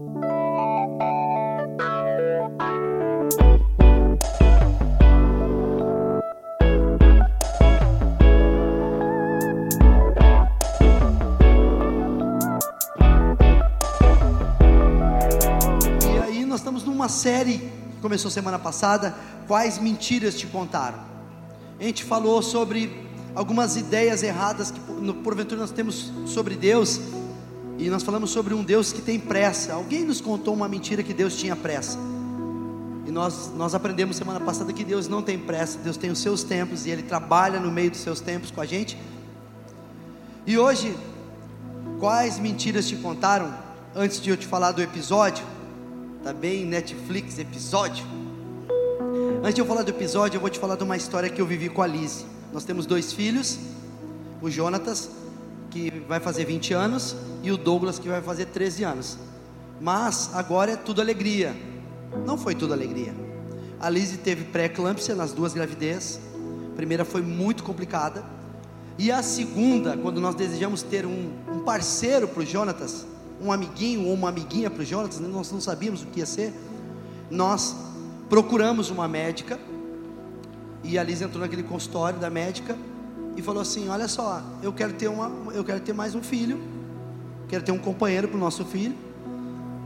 E aí nós estamos numa série que começou semana passada, quais mentiras te contaram? A gente falou sobre algumas ideias erradas que porventura nós temos sobre Deus, e nós falamos sobre um Deus que tem pressa. Alguém nos contou uma mentira que Deus tinha pressa. E nós, nós aprendemos semana passada que Deus não tem pressa, Deus tem os seus tempos e Ele trabalha no meio dos seus tempos com a gente. E hoje, quais mentiras te contaram? Antes de eu te falar do episódio, tá bem Netflix episódio. Antes de eu falar do episódio, eu vou te falar de uma história que eu vivi com a Liz. Nós temos dois filhos, o Jonatas, que vai fazer 20 anos, e o Douglas, que vai fazer 13 anos. Mas agora é tudo alegria. Não foi tudo alegria. A Liz teve pré-eclâmpsia nas duas gravidez. A primeira foi muito complicada. E a segunda, quando nós desejamos ter um, um parceiro para o Jonatas, um amiguinho ou uma amiguinha para o Jonatas, né, nós não sabíamos o que ia ser, nós procuramos uma médica, e a Liz entrou naquele consultório da médica e falou assim: Olha só, eu quero ter, uma, eu quero ter mais um filho, quero ter um companheiro para o nosso filho.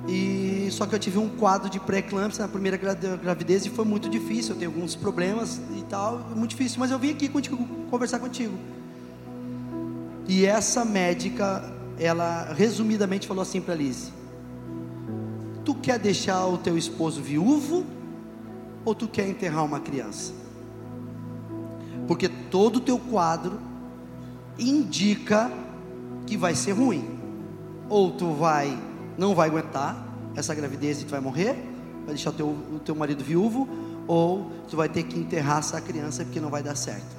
E só que eu tive um quadro de pré-eclâmpsia na primeira gra- gravidez e foi muito difícil. Eu tenho alguns problemas e tal, muito difícil. Mas eu vim aqui contigo, conversar contigo. E essa médica, ela resumidamente falou assim para Liz: Tu quer deixar o teu esposo viúvo ou tu quer enterrar uma criança? Porque todo o teu quadro indica que vai ser ruim. Ou tu vai não vai aguentar essa gravidez e tu vai morrer, vai deixar o teu, o teu marido viúvo, ou tu vai ter que enterrar essa criança porque não vai dar certo.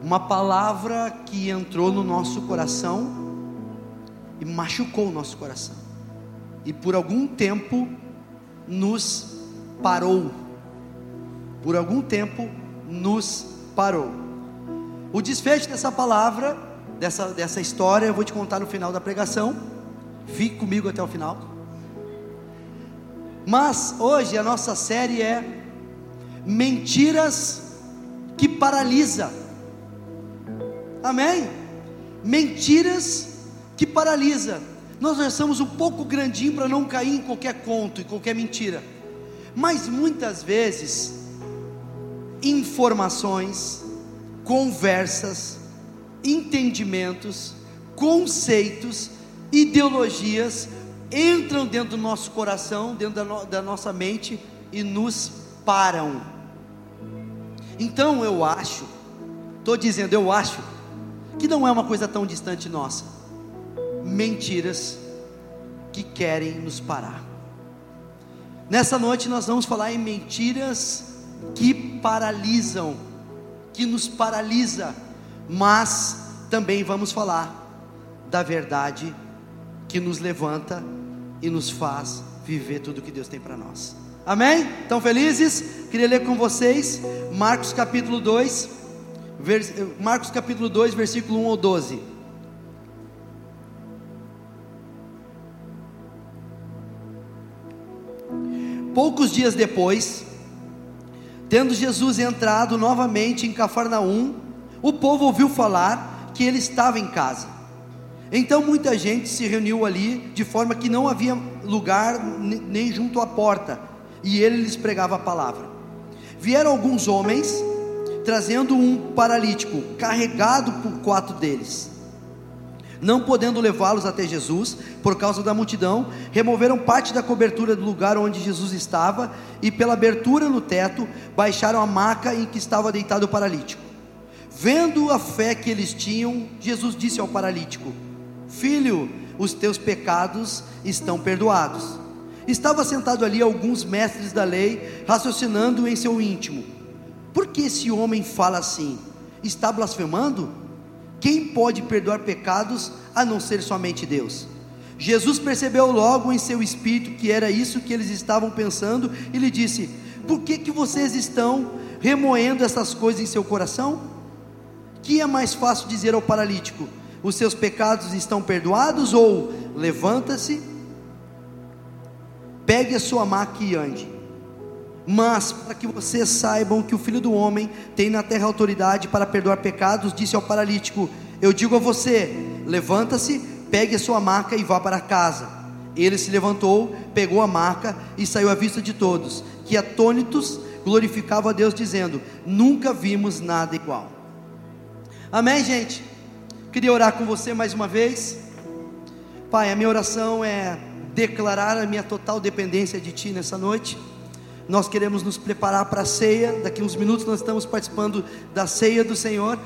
Uma palavra que entrou no nosso coração e machucou o nosso coração. E por algum tempo nos parou. Por algum tempo nos parou. O desfecho dessa palavra, dessa, dessa história, eu vou te contar no final da pregação. Fique comigo até o final. Mas hoje a nossa série é Mentiras que paralisa. Amém? Mentiras que paralisa. Nós já somos um pouco grandinho para não cair em qualquer conto, em qualquer mentira. Mas muitas vezes informações, conversas, entendimentos, conceitos, ideologias entram dentro do nosso coração, dentro da, no, da nossa mente e nos param. Então eu acho, estou dizendo, eu acho, que não é uma coisa tão distante nossa. Mentiras que querem nos parar. Nessa noite nós vamos falar em mentiras que paralisam, que nos paralisa, mas também vamos falar da verdade que nos levanta e nos faz viver tudo que Deus tem para nós. Amém? Estão felizes? Queria ler com vocês Marcos capítulo 2, vers... Marcos capítulo 2, versículo 1 ou 12. Poucos dias depois, tendo Jesus entrado novamente em Cafarnaum, o povo ouviu falar que ele estava em casa. Então muita gente se reuniu ali, de forma que não havia lugar nem junto à porta, e ele lhes pregava a palavra. Vieram alguns homens, trazendo um paralítico, carregado por quatro deles. Não podendo levá-los até Jesus, por causa da multidão, removeram parte da cobertura do lugar onde Jesus estava, e pela abertura no teto, baixaram a maca em que estava deitado o paralítico. Vendo a fé que eles tinham, Jesus disse ao paralítico: Filho, os teus pecados estão perdoados. Estava sentado ali alguns mestres da lei, raciocinando em seu íntimo: Por que esse homem fala assim? Está blasfemando? Quem pode perdoar pecados a não ser somente Deus? Jesus percebeu logo em seu espírito que era isso que eles estavam pensando e lhe disse: Por que, que vocês estão remoendo essas coisas em seu coração? Que é mais fácil dizer ao paralítico: Os seus pecados estão perdoados? Ou levanta-se pegue a sua maca e ande. Mas, para que vocês saibam que o Filho do Homem tem na terra autoridade para perdoar pecados, disse ao paralítico: Eu digo a você: levanta-se, pegue a sua maca e vá para casa. Ele se levantou, pegou a maca e saiu à vista de todos, que atônitos glorificavam a Deus, dizendo: Nunca vimos nada igual. Amém, gente? Queria orar com você mais uma vez. Pai, a minha oração é declarar a minha total dependência de Ti nessa noite. Nós queremos nos preparar para a ceia. Daqui uns minutos nós estamos participando da ceia do Senhor.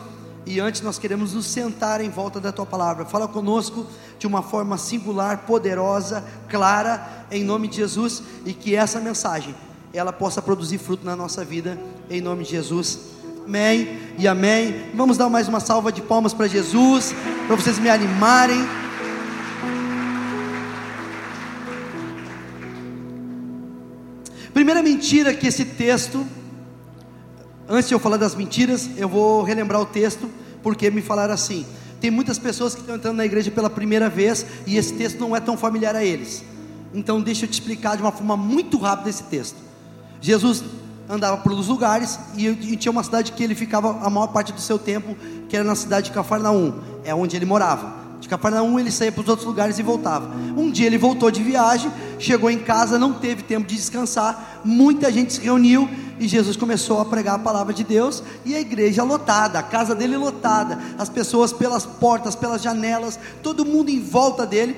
E antes nós queremos nos sentar em volta da tua palavra. Fala conosco de uma forma singular, poderosa, clara, em nome de Jesus, e que essa mensagem ela possa produzir fruto na nossa vida, em nome de Jesus. Amém e amém. Vamos dar mais uma salva de palmas para Jesus, para vocês me animarem. Mentira que esse texto, antes de eu falar das mentiras, eu vou relembrar o texto, porque me falaram assim: tem muitas pessoas que estão entrando na igreja pela primeira vez e esse texto não é tão familiar a eles. Então, deixa eu te explicar de uma forma muito rápida esse texto. Jesus andava por lugares e, e tinha uma cidade que ele ficava a maior parte do seu tempo, que era na cidade de Cafarnaum, é onde ele morava. De Cafarnaum ele saía para os outros lugares e voltava. Um dia ele voltou de viagem, chegou em casa, não teve tempo de descansar, muita gente se reuniu e Jesus começou a pregar a palavra de Deus e a igreja lotada, a casa dele lotada, as pessoas pelas portas, pelas janelas, todo mundo em volta dele.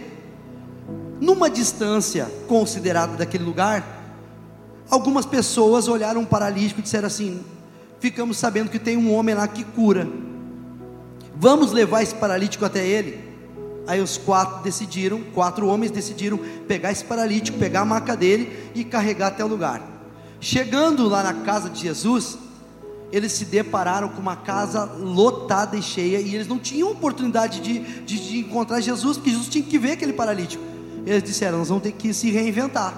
Numa distância considerada daquele lugar, algumas pessoas olharam um paralítico e disseram assim: Ficamos sabendo que tem um homem lá que cura. Vamos levar esse paralítico até ele. Aí os quatro decidiram, quatro homens decidiram pegar esse paralítico, pegar a maca dele e carregar até o lugar. Chegando lá na casa de Jesus, eles se depararam com uma casa lotada e cheia, e eles não tinham oportunidade de, de, de encontrar Jesus, porque Jesus tinha que ver aquele paralítico. Eles disseram: Nós vamos ter que se reinventar,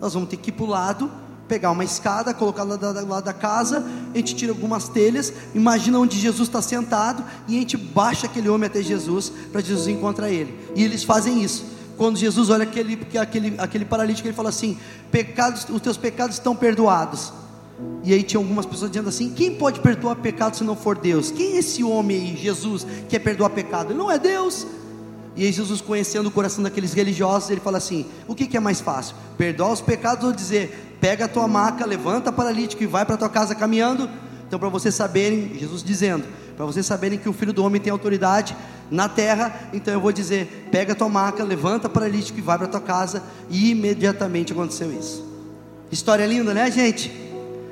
nós vamos ter que ir para o lado pegar uma escada, colocar lá do lado da casa, a gente tira algumas telhas, imagina onde Jesus está sentado e a gente baixa aquele homem até Jesus para Jesus encontrar ele. E eles fazem isso. Quando Jesus olha aquele, aquele, aquele paralítico, ele fala assim: pecados, os teus pecados estão perdoados. E aí tinha algumas pessoas dizendo assim: quem pode perdoar pecado se não for Deus? Quem é esse homem aí, Jesus, que quer perdoar pecado? Ele não é Deus. E aí Jesus, conhecendo o coração daqueles religiosos, ele fala assim: o que, que é mais fácil? Perdoar os pecados ou dizer, pega a tua maca, levanta paralítico e vai para tua casa caminhando. Então, para vocês saberem, Jesus dizendo, para vocês saberem que o filho do homem tem autoridade na terra, então eu vou dizer: pega a tua maca, levanta paralítico e vai para tua casa. E imediatamente aconteceu isso. História linda, né, gente?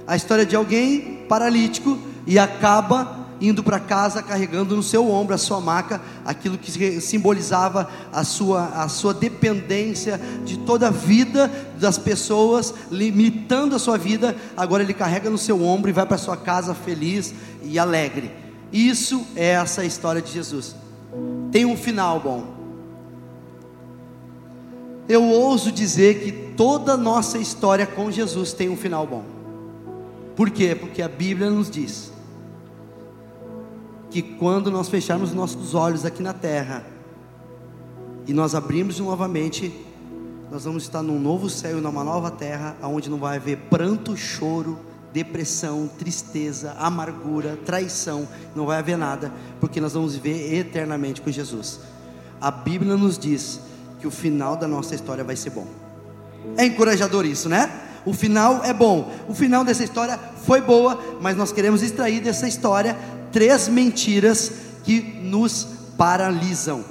A história de alguém paralítico e acaba indo para casa carregando no seu ombro a sua maca, aquilo que simbolizava a sua, a sua dependência de toda a vida das pessoas, limitando a sua vida, agora ele carrega no seu ombro e vai para sua casa feliz e alegre. Isso é essa história de Jesus. Tem um final bom. Eu ouso dizer que toda nossa história com Jesus tem um final bom. Por quê? Porque a Bíblia nos diz que quando nós fecharmos nossos olhos aqui na terra e nós abrimos novamente, nós vamos estar num novo céu numa nova terra, onde não vai haver pranto, choro, depressão, tristeza, amargura, traição, não vai haver nada, porque nós vamos viver eternamente com Jesus. A Bíblia nos diz que o final da nossa história vai ser bom. É encorajador isso, né? O final é bom. O final dessa história foi boa, mas nós queremos extrair dessa história três mentiras que nos paralisam.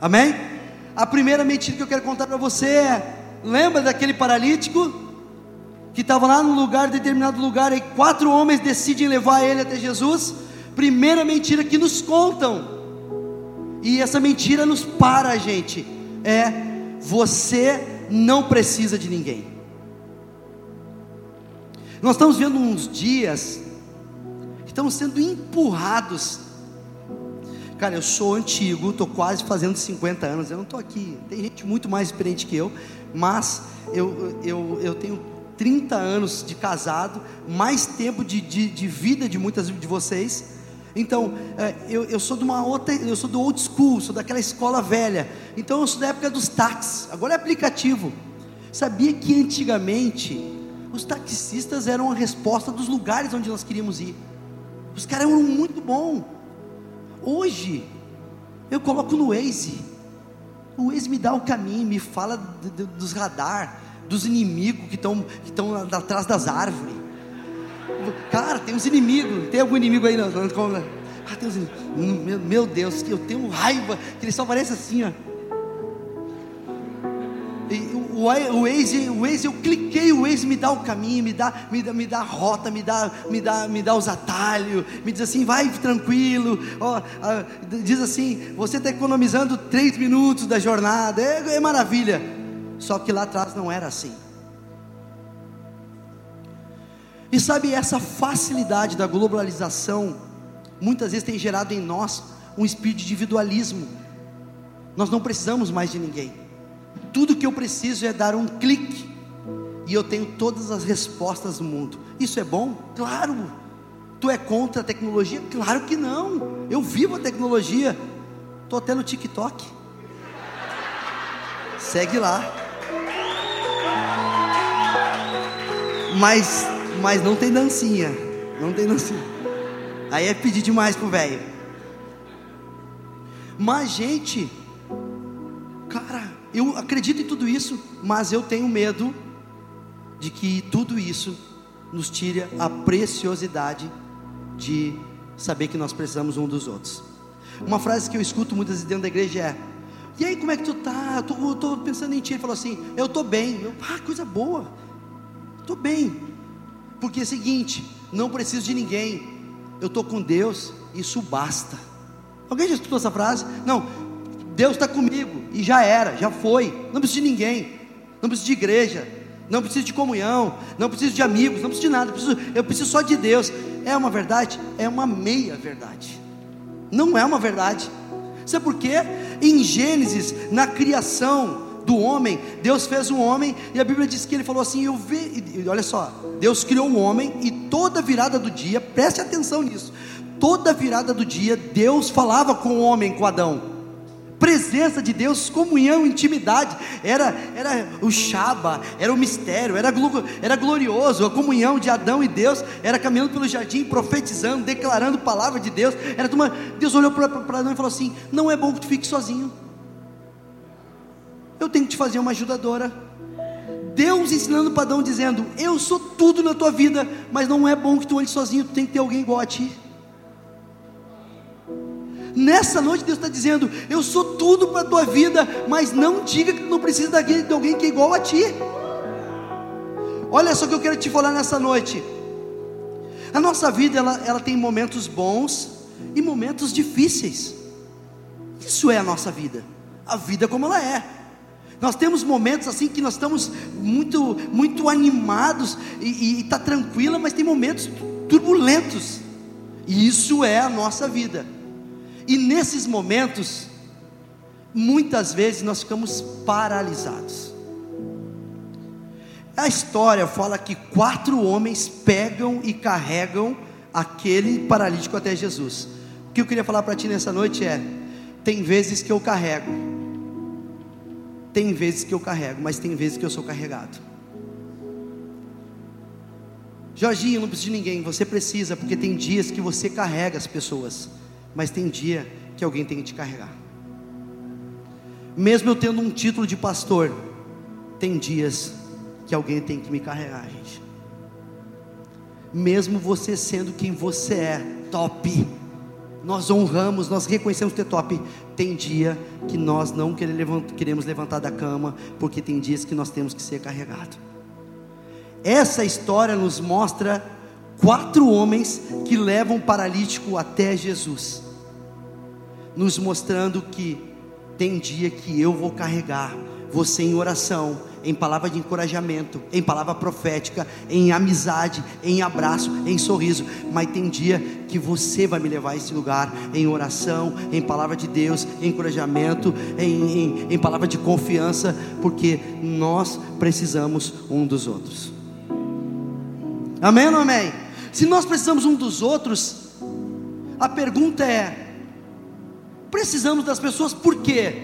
Amém? A primeira mentira que eu quero contar para você é: lembra daquele paralítico que estava lá no lugar, determinado lugar, e quatro homens decidem levar ele até Jesus? Primeira mentira que nos contam, e essa mentira nos para, gente, é: você não precisa de ninguém. Nós estamos vendo uns dias estamos sendo empurrados. Cara, eu sou antigo, estou quase fazendo 50 anos, eu não estou aqui, tem gente muito mais experiente que eu, mas eu, eu, eu tenho 30 anos de casado, mais tempo de, de, de vida de muitas de vocês. Então, é, eu, eu sou de uma outra, eu sou do old school, sou daquela escola velha. Então, eu sou da época dos táxis, agora é aplicativo. Sabia que antigamente os taxistas eram a resposta dos lugares onde nós queríamos ir. Os caras eram muito bons. Hoje, eu coloco no Waze. O Waze me dá o caminho, me fala dos radar, dos inimigos que estão que atrás das árvores. Cara, tem uns inimigos. Tem algum inimigo aí? Não, não, não, ah, tem uns inimigos. Meu, meu Deus, eu tenho raiva. Que ele só parece assim, ó o, o Waze, o Waze, eu cliquei, o Waze me dá o caminho, me dá, me dá, me dá a rota, me dá, me dá, me dá os atalhos, me diz assim, vai tranquilo, ó, diz assim, você está economizando três minutos da jornada, é, é maravilha. Só que lá atrás não era assim. E sabe, essa facilidade da globalização, muitas vezes tem gerado em nós um espírito de individualismo. Nós não precisamos mais de ninguém. Tudo que eu preciso é dar um clique e eu tenho todas as respostas do mundo. Isso é bom? Claro. Tu é contra a tecnologia? Claro que não. Eu vivo a tecnologia. Estou até no TikTok. Segue lá. Mas, mas não tem dancinha. Não tem dancinha. Aí é pedir demais pro velho. Mas, gente, cara, eu acredito em tudo isso, mas eu tenho medo de que tudo isso nos tire a preciosidade de saber que nós precisamos um dos outros. Uma frase que eu escuto muitas vezes dentro da igreja é: E aí, como é que tu tá? Eu estou pensando em ti. Ele falou assim: Eu estou bem. Eu, ah, coisa boa. Estou bem. Porque é o seguinte: não preciso de ninguém. Eu estou com Deus, isso basta. Alguém já escutou essa frase? Não, Deus está comigo e já era, já foi. Não preciso de ninguém, não preciso de igreja, não preciso de comunhão, não preciso de amigos, não preciso de nada. Eu preciso, eu preciso só de Deus. É uma verdade? É uma meia verdade. Não é uma verdade. Sabe por quê? Em Gênesis, na criação do homem, Deus fez um homem e a Bíblia diz que ele falou assim: Eu vi, olha só, Deus criou o um homem e toda virada do dia, preste atenção nisso. Toda virada do dia, Deus falava com o homem, com Adão presença de Deus, comunhão, intimidade, era, era o Shaba, era o mistério, era, era glorioso, a comunhão de Adão e Deus, era caminhando pelo jardim, profetizando, declarando a palavra de Deus, era uma, Deus olhou para Adão e falou assim: não é bom que tu fique sozinho, eu tenho que te fazer uma ajudadora, Deus ensinando para Adão, dizendo: Eu sou tudo na tua vida, mas não é bom que tu ande sozinho, tu tem que ter alguém igual a ti. Nessa noite Deus está dizendo: Eu sou tudo para a tua vida, mas não diga que tu não precisa de alguém que é igual a ti. Olha só o que eu quero te falar nessa noite. A nossa vida ela, ela tem momentos bons e momentos difíceis. Isso é a nossa vida. A vida como ela é. Nós temos momentos assim que nós estamos muito, muito animados e está tranquila, mas tem momentos turbulentos. E isso é a nossa vida. E nesses momentos, muitas vezes nós ficamos paralisados. A história fala que quatro homens pegam e carregam aquele paralítico até Jesus. O que eu queria falar para ti nessa noite é: tem vezes que eu carrego, tem vezes que eu carrego, mas tem vezes que eu sou carregado. Jorginho, não precisa de ninguém, você precisa, porque tem dias que você carrega as pessoas mas tem dia que alguém tem que te carregar. Mesmo eu tendo um título de pastor, tem dias que alguém tem que me carregar, gente. Mesmo você sendo quem você é, top, nós honramos, nós reconhecemos ter top. Tem dia que nós não queremos levantar da cama, porque tem dias que nós temos que ser carregados. Essa história nos mostra quatro homens que levam o paralítico até Jesus, nos mostrando que tem dia que eu vou carregar você em oração, em palavra de encorajamento, em palavra profética, em amizade, em abraço, em sorriso, mas tem dia que você vai me levar a esse lugar em oração, em palavra de Deus, em encorajamento, em, em, em palavra de confiança, porque nós precisamos um dos outros. Amém ou amém? Se nós precisamos um dos outros, a pergunta é: precisamos das pessoas por quê?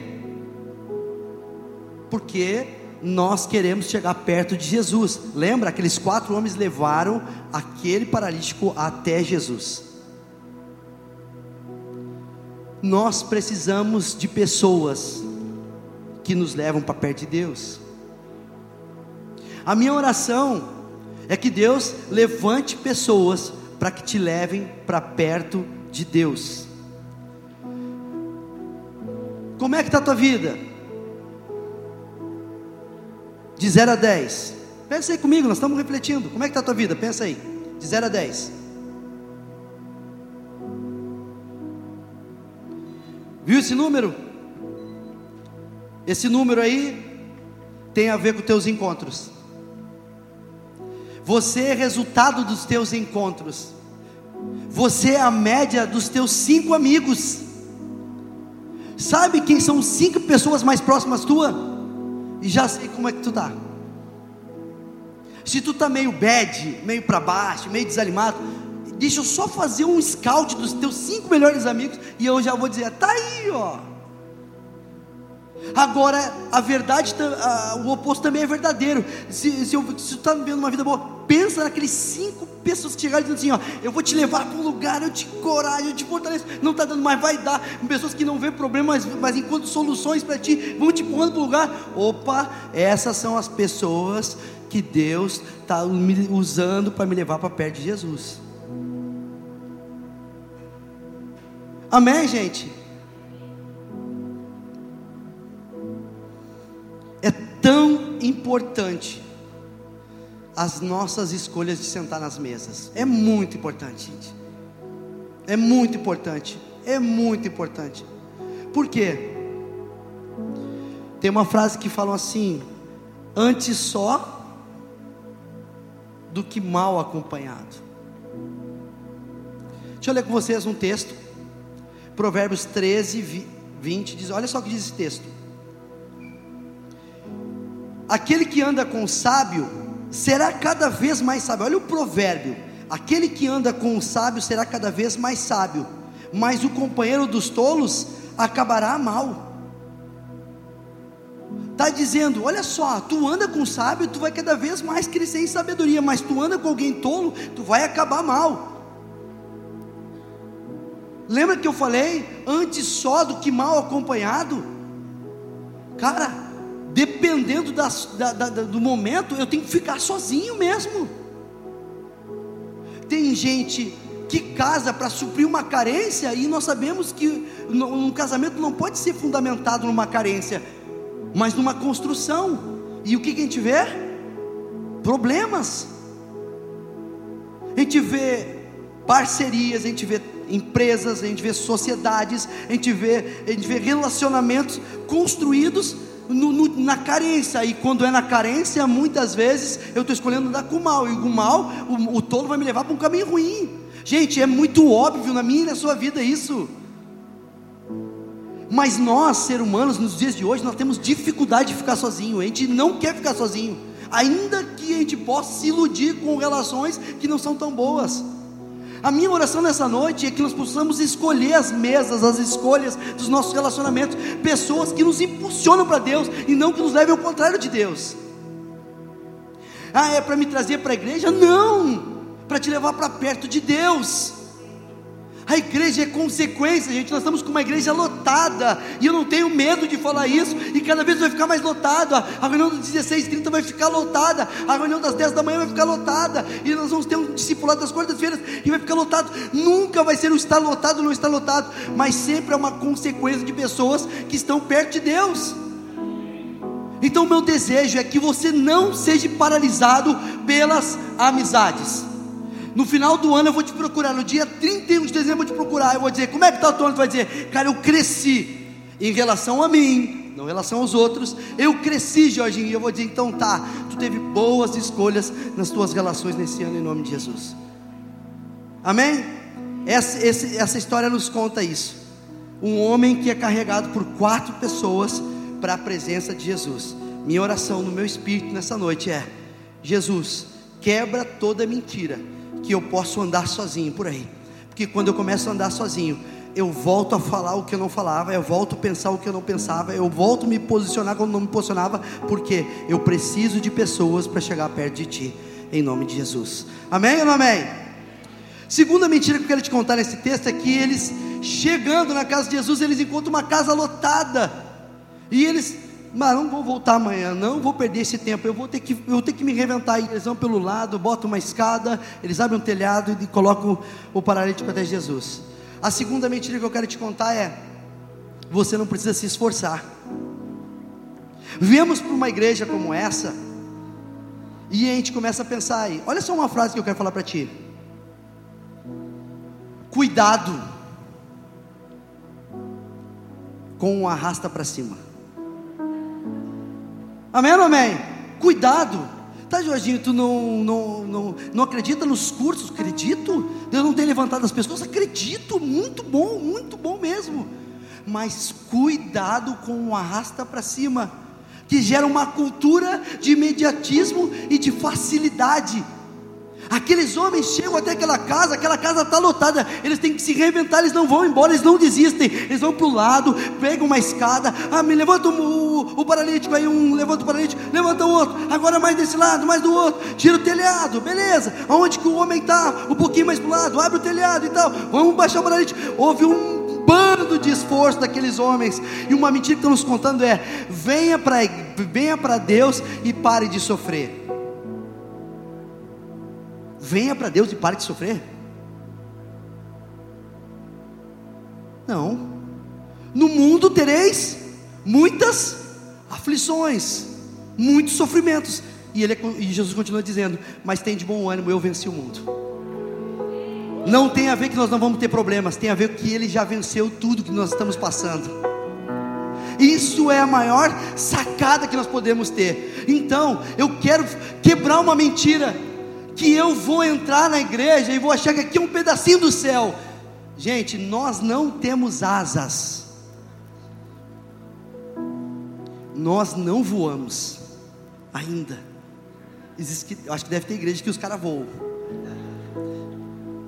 Porque nós queremos chegar perto de Jesus. Lembra? Aqueles quatro homens levaram aquele paralítico até Jesus. Nós precisamos de pessoas que nos levam para perto de Deus. A minha oração é que Deus levante pessoas para que te levem para perto de Deus. Como é que está a tua vida? De 0 a 10. Pensa aí comigo, nós estamos refletindo. Como é que está a tua vida? Pensa aí. De 0 a 10. Viu esse número? Esse número aí tem a ver com teus encontros. Você é resultado dos teus encontros. Você é a média dos teus cinco amigos. Sabe quem são cinco pessoas mais próximas tua? E já sei como é que tu tá. Se tu tá meio bad, meio para baixo, meio desanimado, deixa eu só fazer um scout dos teus cinco melhores amigos e eu já vou dizer, tá aí, ó. Agora, a verdade, o oposto também é verdadeiro. Se, se, se tu está vivendo uma vida boa, pensa naqueles cinco pessoas que chegaram dizendo assim: ó, eu vou te levar para um lugar, eu te coragem, eu te fortaleço. Não está dando, mas vai dar. Pessoas que não vê problemas, mas, mas enquanto soluções para ti, vão te empurrando para o lugar. Opa, essas são as pessoas que Deus está usando para me levar para perto de Jesus. Amém, gente? Importante as nossas escolhas de sentar nas mesas. É muito importante, gente. É muito importante. É muito importante. Por quê? Tem uma frase que fala assim: antes só do que mal acompanhado. Deixa eu ler com vocês um texto. Provérbios 13, 20 diz: Olha só o que diz esse texto. Aquele que anda com o sábio será cada vez mais sábio. Olha o provérbio: aquele que anda com o sábio será cada vez mais sábio, mas o companheiro dos tolos acabará mal. Está dizendo, olha só, tu anda com o sábio, tu vai cada vez mais crescer em sabedoria, mas tu anda com alguém tolo, tu vai acabar mal. Lembra que eu falei antes só do que mal acompanhado? Cara, dependendo da, da, do momento, eu tenho que ficar sozinho mesmo. Tem gente que casa para suprir uma carência, e nós sabemos que um casamento não pode ser fundamentado numa carência, mas numa construção. E o que, que a gente vê? Problemas. A gente vê parcerias, a gente vê empresas, a gente vê sociedades, a gente vê, a gente vê relacionamentos construídos no, no, na carência, e quando é na carência, muitas vezes eu estou escolhendo andar com o mal, e o mal, o, o tolo vai me levar para um caminho ruim. Gente, é muito óbvio na minha e na sua vida isso. Mas nós, seres humanos, nos dias de hoje, nós temos dificuldade de ficar sozinho. A gente não quer ficar sozinho, ainda que a gente possa se iludir com relações que não são tão boas. A minha oração nessa noite é que nós possamos escolher as mesas, as escolhas dos nossos relacionamentos, pessoas que nos impulsionam para Deus e não que nos levem ao contrário de Deus. Ah, é para me trazer para a igreja? Não, para te levar para perto de Deus. A igreja é consequência, gente. Nós estamos com uma igreja lotada. E eu não tenho medo de falar isso. E cada vez vai ficar mais lotada. A reunião das 16h30 vai ficar lotada. A reunião das 10 da manhã vai ficar lotada. E nós vamos ter um discipulado das quartas-feiras e vai ficar lotado. Nunca vai ser o estar lotado ou não estar lotado. Mas sempre é uma consequência de pessoas que estão perto de Deus. Então, meu desejo é que você não seja paralisado pelas amizades. No final do ano eu vou te procurar, no dia 31 de dezembro eu vou te procurar. Eu vou dizer, como é que está o teu ano? Tu vai dizer, cara, eu cresci em relação a mim, não em relação aos outros. Eu cresci, Jorginho, e eu vou dizer, então tá, tu teve boas escolhas nas tuas relações nesse ano, em nome de Jesus. Amém? Essa, essa, essa história nos conta isso. Um homem que é carregado por quatro pessoas para a presença de Jesus. Minha oração no meu espírito nessa noite é: Jesus, quebra toda mentira que eu posso andar sozinho por aí. Porque quando eu começo a andar sozinho, eu volto a falar o que eu não falava, eu volto a pensar o que eu não pensava, eu volto a me posicionar quando não me posicionava, porque eu preciso de pessoas para chegar perto de ti, em nome de Jesus. Amém ou não amém? Segunda mentira que eu quero te contar nesse texto é que eles, chegando na casa de Jesus, eles encontram uma casa lotada, e eles mas não vou voltar amanhã, não vou perder esse tempo, eu vou ter que, eu vou ter que me reventar. Eles vão pelo lado, botam uma escada, eles abrem um telhado e colocam o paralítico até Jesus. A segunda mentira que eu quero te contar é: você não precisa se esforçar. Viemos para uma igreja como essa, e a gente começa a pensar aí. Olha só uma frase que eu quero falar para ti. Cuidado com o arrasta para cima. Amém ou amém? Cuidado. Tá, Jorginho, tu não, não, não, não acredita nos cursos? Acredito. Deus não tem levantado as pessoas? Acredito. Muito bom, muito bom mesmo. Mas cuidado com o arrasta para cima, que gera uma cultura de imediatismo e de facilidade. Aqueles homens chegam até aquela casa, aquela casa está lotada, eles têm que se reinventar, eles não vão embora, eles não desistem, eles vão para o lado, pegam uma escada, ah, me levanta o, o, paralítico, aí um levanta o paralítico, levanta o outro, agora mais desse lado, mais do outro, tira o telhado, beleza, aonde que o homem está, um pouquinho mais para o lado, abre o telhado e tal, vamos baixar o paralítico, houve um bando de esforço daqueles homens, e uma mentira que estão nos contando é: venha para venha Deus e pare de sofrer. Venha para Deus e pare de sofrer. Não. No mundo tereis muitas aflições, muitos sofrimentos. E, ele, e Jesus continua dizendo: Mas tem de bom ânimo, eu venci o mundo. Não tem a ver que nós não vamos ter problemas, tem a ver que Ele já venceu tudo que nós estamos passando. Isso é a maior sacada que nós podemos ter. Então, eu quero quebrar uma mentira que eu vou entrar na igreja e vou achar que aqui é um pedacinho do céu. Gente, nós não temos asas. Nós não voamos ainda. Existe, acho que deve ter igreja que os caras voam.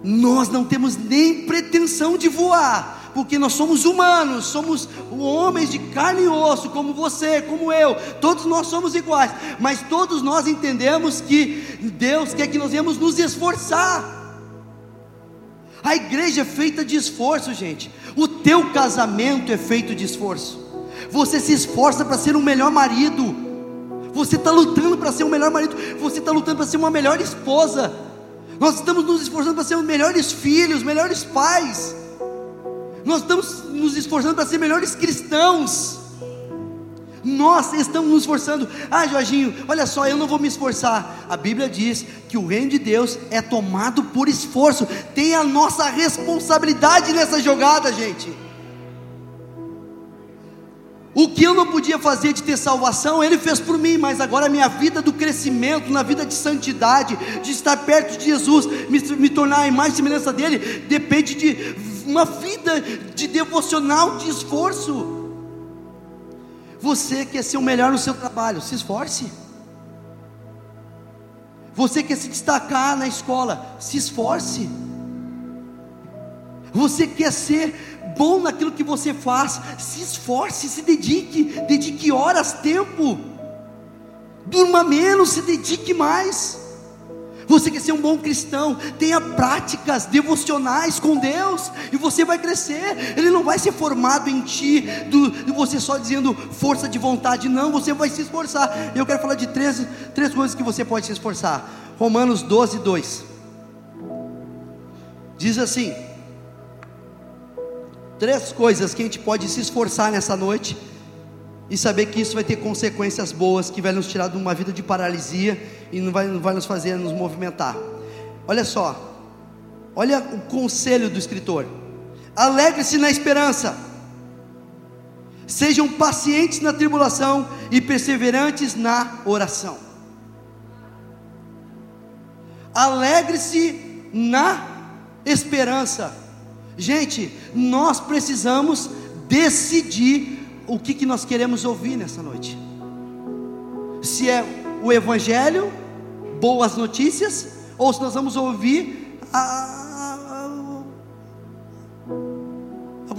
Nós não temos nem pretensão de voar porque nós somos humanos, somos homens de carne e osso, como você, como eu, todos nós somos iguais, mas todos nós entendemos que Deus quer que nós venhamos nos esforçar. A igreja é feita de esforço, gente. O teu casamento é feito de esforço. Você se esforça para ser um melhor marido. Você está lutando para ser um melhor marido. Você está lutando para ser uma melhor esposa. Nós estamos nos esforçando para ser os melhores filhos, melhores pais. Nós estamos nos esforçando para ser melhores cristãos. Nós estamos nos esforçando. Ah, Jorginho, olha só, eu não vou me esforçar. A Bíblia diz que o reino de Deus é tomado por esforço. Tem a nossa responsabilidade nessa jogada, gente. O que eu não podia fazer de ter salvação, Ele fez por mim, mas agora a minha vida do crescimento, na vida de santidade, de estar perto de Jesus, me, me tornar a imagem e semelhança dele, depende de uma vida de devocional, de esforço. Você quer ser o melhor no seu trabalho, se esforce. Você quer se destacar na escola, se esforce. Você quer ser bom naquilo que você faz, se esforce, se dedique, dedique horas, tempo. Durma menos, se dedique mais. Você quer ser um bom cristão, tenha práticas devocionais com Deus, e você vai crescer. Ele não vai ser formado em ti, do, de você só dizendo força de vontade, não, você vai se esforçar. Eu quero falar de três, três coisas que você pode se esforçar. Romanos 12, 2 diz assim: três coisas que a gente pode se esforçar nessa noite e saber que isso vai ter consequências boas, que vai nos tirar de uma vida de paralisia e não vai, não vai nos fazer nos movimentar. Olha só, olha o conselho do escritor: alegre-se na esperança, sejam pacientes na tribulação e perseverantes na oração. Alegre-se na esperança. Gente, nós precisamos decidir o que, que nós queremos ouvir nessa noite. Se é o Evangelho, boas notícias, ou se nós vamos ouvir a,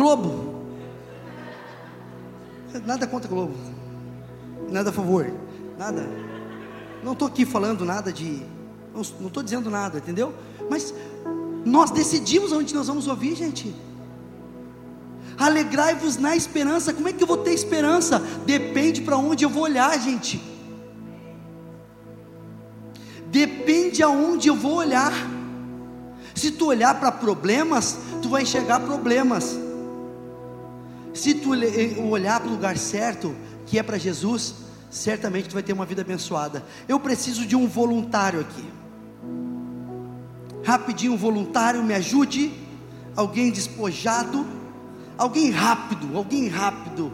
Globo. Nada contra Globo. Nada a favor. Nada. Não estou aqui falando nada de. Não estou dizendo nada, entendeu? Mas nós decidimos onde nós vamos ouvir, gente. Alegrai-vos na esperança. Como é que eu vou ter esperança? Depende para onde eu vou olhar, gente. Depende aonde eu vou olhar. Se tu olhar para problemas, tu vai enxergar problemas. Se tu olhar para o lugar certo, que é para Jesus, certamente tu vai ter uma vida abençoada. Eu preciso de um voluntário aqui. Rapidinho, um voluntário, me ajude. Alguém despojado. Alguém rápido, alguém rápido.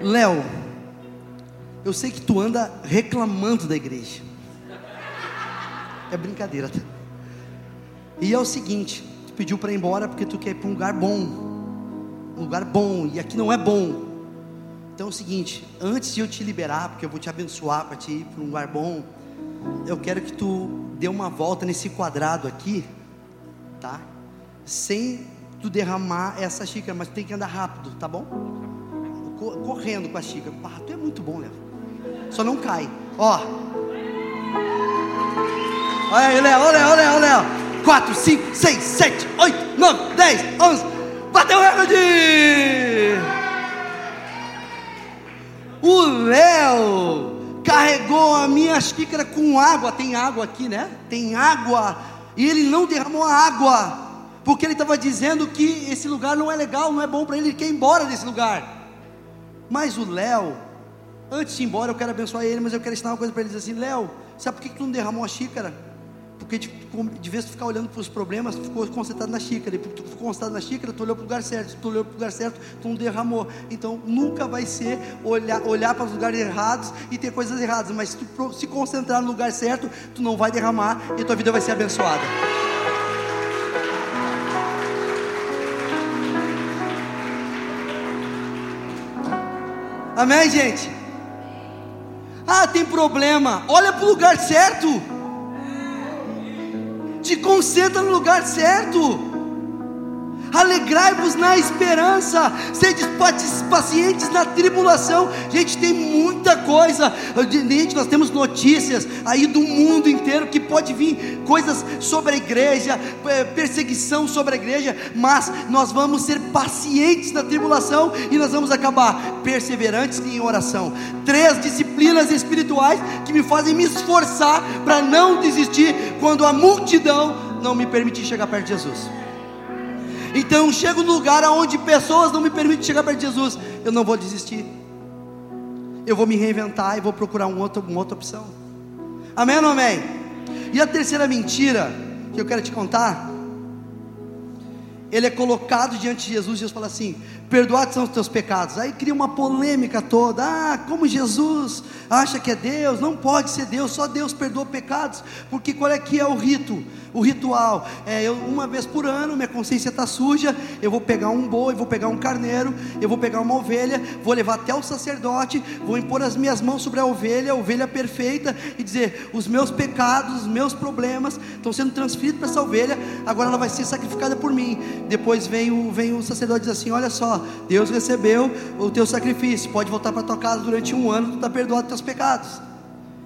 Léo, eu sei que tu anda reclamando da igreja. É brincadeira, tá? E é o seguinte, tu pediu para ir embora porque tu quer ir para um lugar bom. Um lugar bom, e aqui não é bom. Então é o seguinte, antes de eu te liberar, porque eu vou te abençoar para te ir para um lugar bom, eu quero que tu dê uma volta nesse quadrado aqui, tá? Sem tu derramar essa xícara, mas tem que andar rápido, tá bom? correndo com a xícara. Ah, tu é muito bom, Léo. Só não cai. Ó. Olha aí, Léo, olha, olha, olha. 4, 5, 6, 7, 8, 9, 10, 11. Bateu o recorde! O Léo carregou a minha xícara com água. Tem água aqui, né? Tem água. E ele não derramou a água. Porque ele estava dizendo que esse lugar não é legal, não é bom para ele, ele quer ir embora desse lugar. Mas o Léo, antes de ir embora, eu quero abençoar ele, mas eu quero ensinar uma coisa para ele: dizer assim, Léo, sabe por que tu não derramou a xícara? Porque de, de vez tu ficar olhando para os problemas, tu ficou concentrado na xícara. E porque tu ficou concentrado na xícara, tu olhou para o lugar certo. Tu olhou para o lugar certo, tu não derramou. Então nunca vai ser olhar, olhar para os lugares errados e ter coisas erradas. Mas se tu se concentrar no lugar certo, tu não vai derramar e tua vida vai ser abençoada. Amém, gente? Ah, tem problema. Olha para o lugar certo. Te concentra no lugar certo alegrai-vos na esperança, sede pacientes na tribulação. Gente, tem muita coisa, gente, nós temos notícias aí do mundo inteiro que pode vir coisas sobre a igreja, é, perseguição sobre a igreja, mas nós vamos ser pacientes na tribulação e nós vamos acabar perseverantes em oração. Três disciplinas espirituais que me fazem me esforçar para não desistir quando a multidão não me permitir chegar perto de Jesus. Então chego no lugar onde pessoas não me permitem chegar perto de Jesus, eu não vou desistir. Eu vou me reinventar e vou procurar um outro, uma outra opção. Amém ou amém? E a terceira mentira que eu quero te contar, ele é colocado diante de Jesus, Jesus fala assim: perdoados são os teus pecados. Aí cria uma polêmica toda. Ah, como Jesus acha que é Deus? Não pode ser Deus, só Deus perdoa pecados. Porque qual é que é o rito? O ritual é eu uma vez por ano, minha consciência está suja, eu vou pegar um boi, vou pegar um carneiro, eu vou pegar uma ovelha, vou levar até o sacerdote, vou impor as minhas mãos sobre a ovelha, a ovelha perfeita, e dizer: os meus pecados, os meus problemas estão sendo transferidos para essa ovelha, agora ela vai ser sacrificada por mim. Depois vem o, vem o sacerdote e diz assim: olha só, Deus recebeu o teu sacrifício, pode voltar para tua casa durante um ano, tu está perdoado dos teus pecados.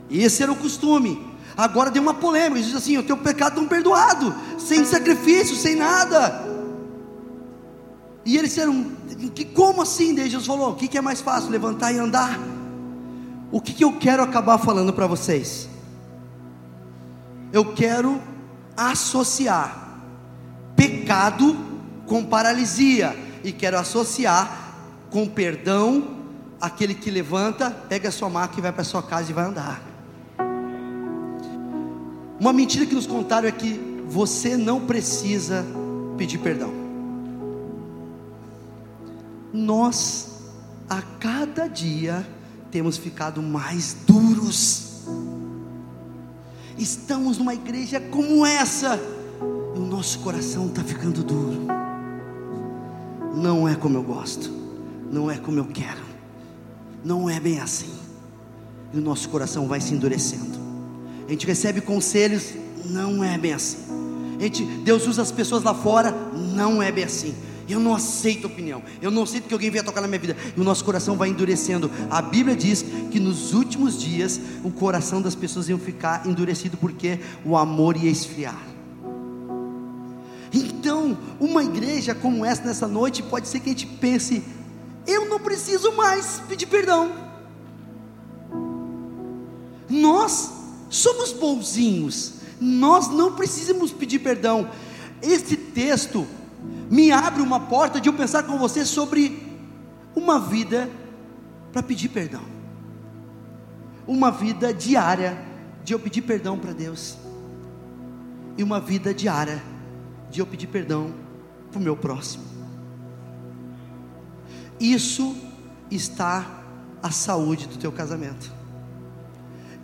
E esse era o costume. Agora deu uma polêmica, diz assim: o teu pecado não perdoado, sem sacrifício, sem nada. E eles disseram: como assim? Daí Jesus falou: o que, é mais fácil, levantar e andar? O que eu quero acabar falando para vocês? Eu quero associar pecado com paralisia e quero associar com perdão aquele que levanta, pega a sua maca e vai para sua casa e vai andar. Uma mentira que nos contaram é que você não precisa pedir perdão. Nós, a cada dia, temos ficado mais duros. Estamos numa igreja como essa, e o nosso coração está ficando duro não é como eu gosto, não é como eu quero, não é bem assim. e o nosso coração vai se endurecendo. A gente recebe conselhos, não é bem assim. A gente, Deus usa as pessoas lá fora, não é bem assim. Eu não aceito opinião. Eu não aceito que alguém venha tocar na minha vida. E o nosso coração vai endurecendo. A Bíblia diz que nos últimos dias o coração das pessoas ia ficar endurecido porque o amor ia esfriar. Então, uma igreja como essa nessa noite pode ser que a gente pense: eu não preciso mais pedir perdão. Nós somos bonzinhos. Nós não precisamos pedir perdão. Esse texto me abre uma porta de eu pensar com você sobre uma vida para pedir perdão, uma vida diária de eu pedir perdão para Deus, e uma vida diária de eu pedir perdão para o meu próximo. Isso está a saúde do teu casamento.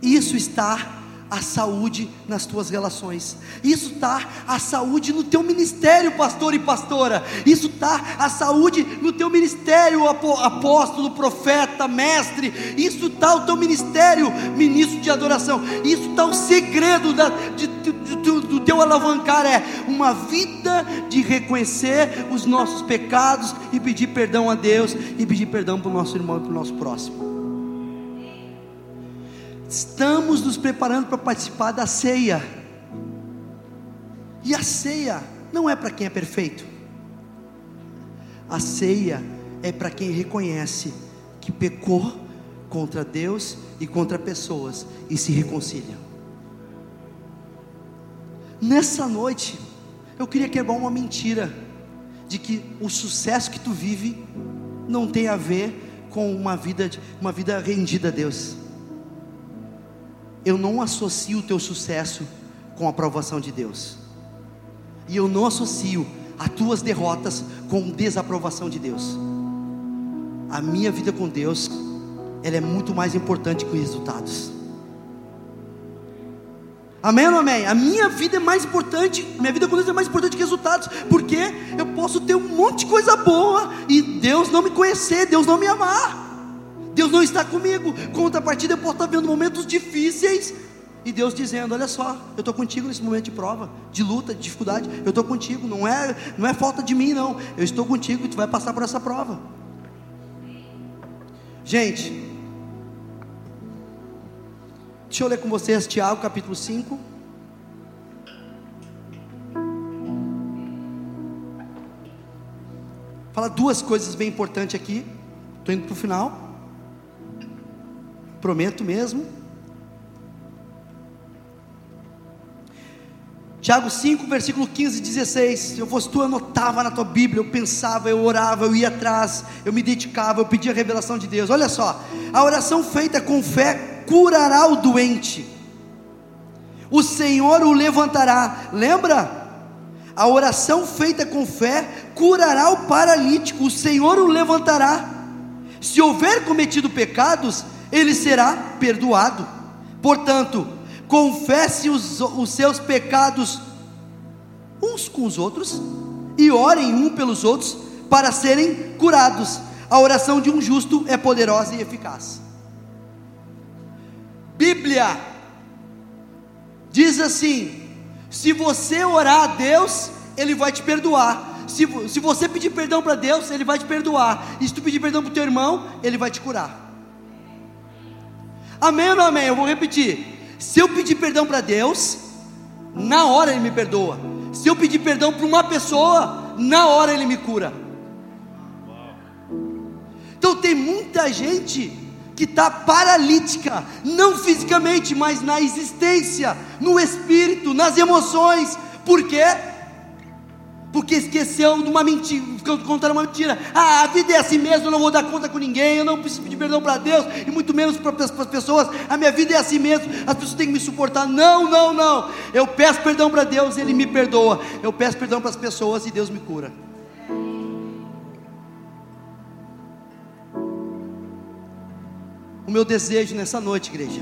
Isso está a saúde nas tuas relações. Isso está a saúde no teu ministério, pastor e pastora. Isso está a saúde no teu ministério, apóstolo, profeta, mestre. Isso está o teu ministério, ministro de adoração. Isso está o segredo da, de, de, de, do teu alavancar é uma vida de reconhecer os nossos pecados e pedir perdão a Deus e pedir perdão para o nosso irmão e para o nosso próximo. Estamos nos preparando para participar da ceia. E a ceia não é para quem é perfeito. A ceia é para quem reconhece que pecou contra Deus e contra pessoas e se reconcilia. Nessa noite, eu queria quebrar uma mentira de que o sucesso que tu vive não tem a ver com uma vida, uma vida rendida a Deus eu não associo o teu sucesso com a aprovação de Deus. E eu não associo as tuas derrotas com desaprovação de Deus. A minha vida com Deus, ela é muito mais importante que os resultados. Amém ou amém? A minha vida é mais importante, minha vida com Deus é mais importante que resultados, porque eu posso ter um monte de coisa boa e Deus não me conhecer, Deus não me amar. Deus não está comigo. Contrapartida, eu posso estar vendo momentos difíceis. E Deus dizendo: Olha só, eu estou contigo nesse momento de prova, de luta, de dificuldade. Eu estou contigo. Não é, não é falta de mim, não. Eu estou contigo e tu vai passar por essa prova. Gente, deixa eu ler com vocês Tiago capítulo 5. Fala duas coisas bem importantes aqui. Estou indo para o final. Prometo mesmo. Tiago 5, versículo 15 e 16. Se eu fosse tu, eu anotava na tua Bíblia, eu pensava, eu orava, eu ia atrás, eu me dedicava, eu pedia a revelação de Deus. Olha só, a oração feita com fé curará o doente, o Senhor o levantará. Lembra? A oração feita com fé curará o paralítico, o Senhor o levantará. Se houver cometido pecados, ele será perdoado. Portanto, confesse os, os seus pecados uns com os outros e orem um pelos outros para serem curados. A oração de um justo é poderosa e eficaz. Bíblia diz assim: se você orar a Deus, Ele vai te perdoar. Se, se você pedir perdão para Deus, Ele vai te perdoar. E se tu pedir perdão para o teu irmão, Ele vai te curar. Amém ou não amém? Eu vou repetir. Se eu pedir perdão para Deus, na hora Ele me perdoa. Se eu pedir perdão para uma pessoa, na hora Ele me cura. Então tem muita gente que está paralítica, não fisicamente, mas na existência, no espírito, nas emoções. Por quê? Porque esqueceu de uma mentira, contaram uma mentira. Ah, a vida é assim mesmo, eu não vou dar conta com ninguém, eu não preciso pedir perdão para Deus, e muito menos para as pessoas. A minha vida é assim mesmo, as pessoas têm que me suportar. Não, não, não. Eu peço perdão para Deus, Ele me perdoa. Eu peço perdão para as pessoas e Deus me cura. O meu desejo nessa noite, igreja,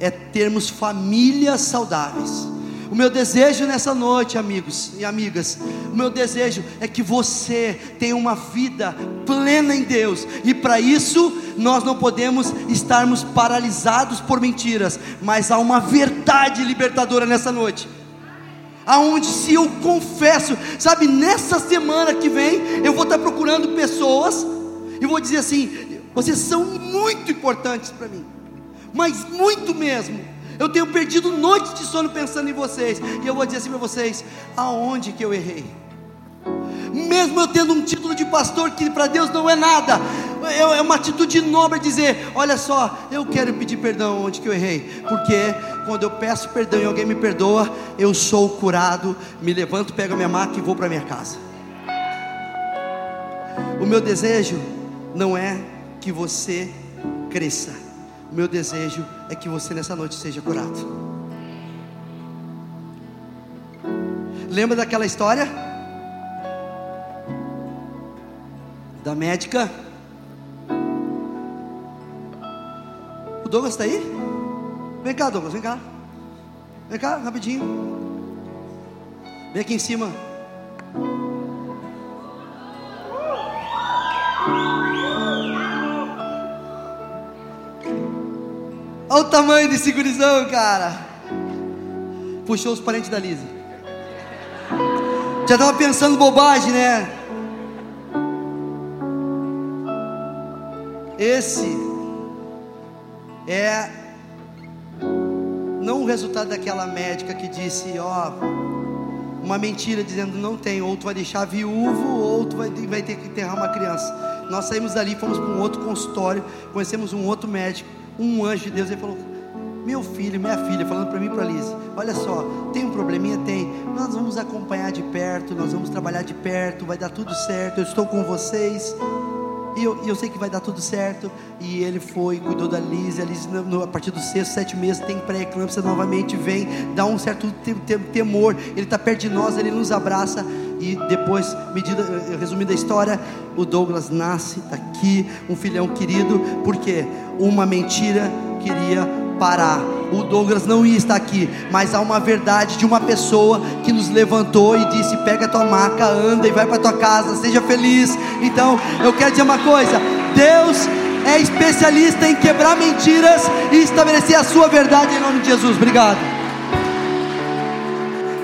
é termos famílias saudáveis O meu desejo nessa noite, amigos e amigas, o meu desejo é que você tenha uma vida plena em Deus, e para isso nós não podemos estarmos paralisados por mentiras, mas há uma verdade libertadora nessa noite. Aonde se eu confesso, sabe, nessa semana que vem, eu vou estar procurando pessoas e vou dizer assim: vocês são muito importantes para mim, mas muito mesmo eu tenho perdido noites de sono pensando em vocês. E eu vou dizer assim para vocês: aonde que eu errei? Mesmo eu tendo um título de pastor que para Deus não é nada, é uma atitude nobre dizer: olha só, eu quero pedir perdão onde que eu errei, porque quando eu peço perdão e alguém me perdoa, eu sou curado, me levanto, pego a minha maca e vou para minha casa. O meu desejo não é que você cresça o meu desejo é que você nessa noite seja curado. Lembra daquela história? Da médica? O Douglas está aí? Vem cá, Douglas, vem cá. Vem cá, rapidinho. Vem aqui em cima. Olha o tamanho desse gurizão, cara. Puxou os parentes da Lise. Já tava pensando bobagem, né? Esse é não o resultado daquela médica que disse, ó, uma mentira dizendo não tem, ou tu vai deixar viúvo, ou tu vai, vai ter que enterrar uma criança. Nós saímos dali, fomos para um outro consultório, conhecemos um outro médico um anjo de Deus, ele falou: Meu filho, minha filha, falando para mim e para Liz: Olha só, tem um probleminha? Tem. Nós vamos acompanhar de perto, nós vamos trabalhar de perto, vai dar tudo certo. Eu estou com vocês. E eu, eu sei que vai dar tudo certo. E ele foi, cuidou da Liz. A Liz, no, a partir dos sexto, sete meses, tem pré-eclâmpsia novamente. Vem, dá um certo temor. Ele está perto de nós, ele nos abraça. E depois, medida, resumindo a história, o Douglas nasce, aqui, um filhão querido, porque uma mentira queria parar. O Douglas não ia estar aqui, mas há uma verdade de uma pessoa que nos levantou e disse: pega tua maca, anda e vai para tua casa, seja feliz. Então, eu quero dizer uma coisa: Deus é especialista em quebrar mentiras e estabelecer a sua verdade em nome de Jesus. Obrigado.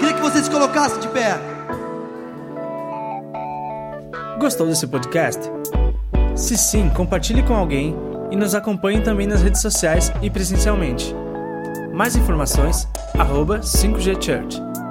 Queria que você se colocasse de pé. Gostou desse podcast? Se sim, compartilhe com alguém e nos acompanhe também nas redes sociais e presencialmente. Mais informações, arroba 5G Church.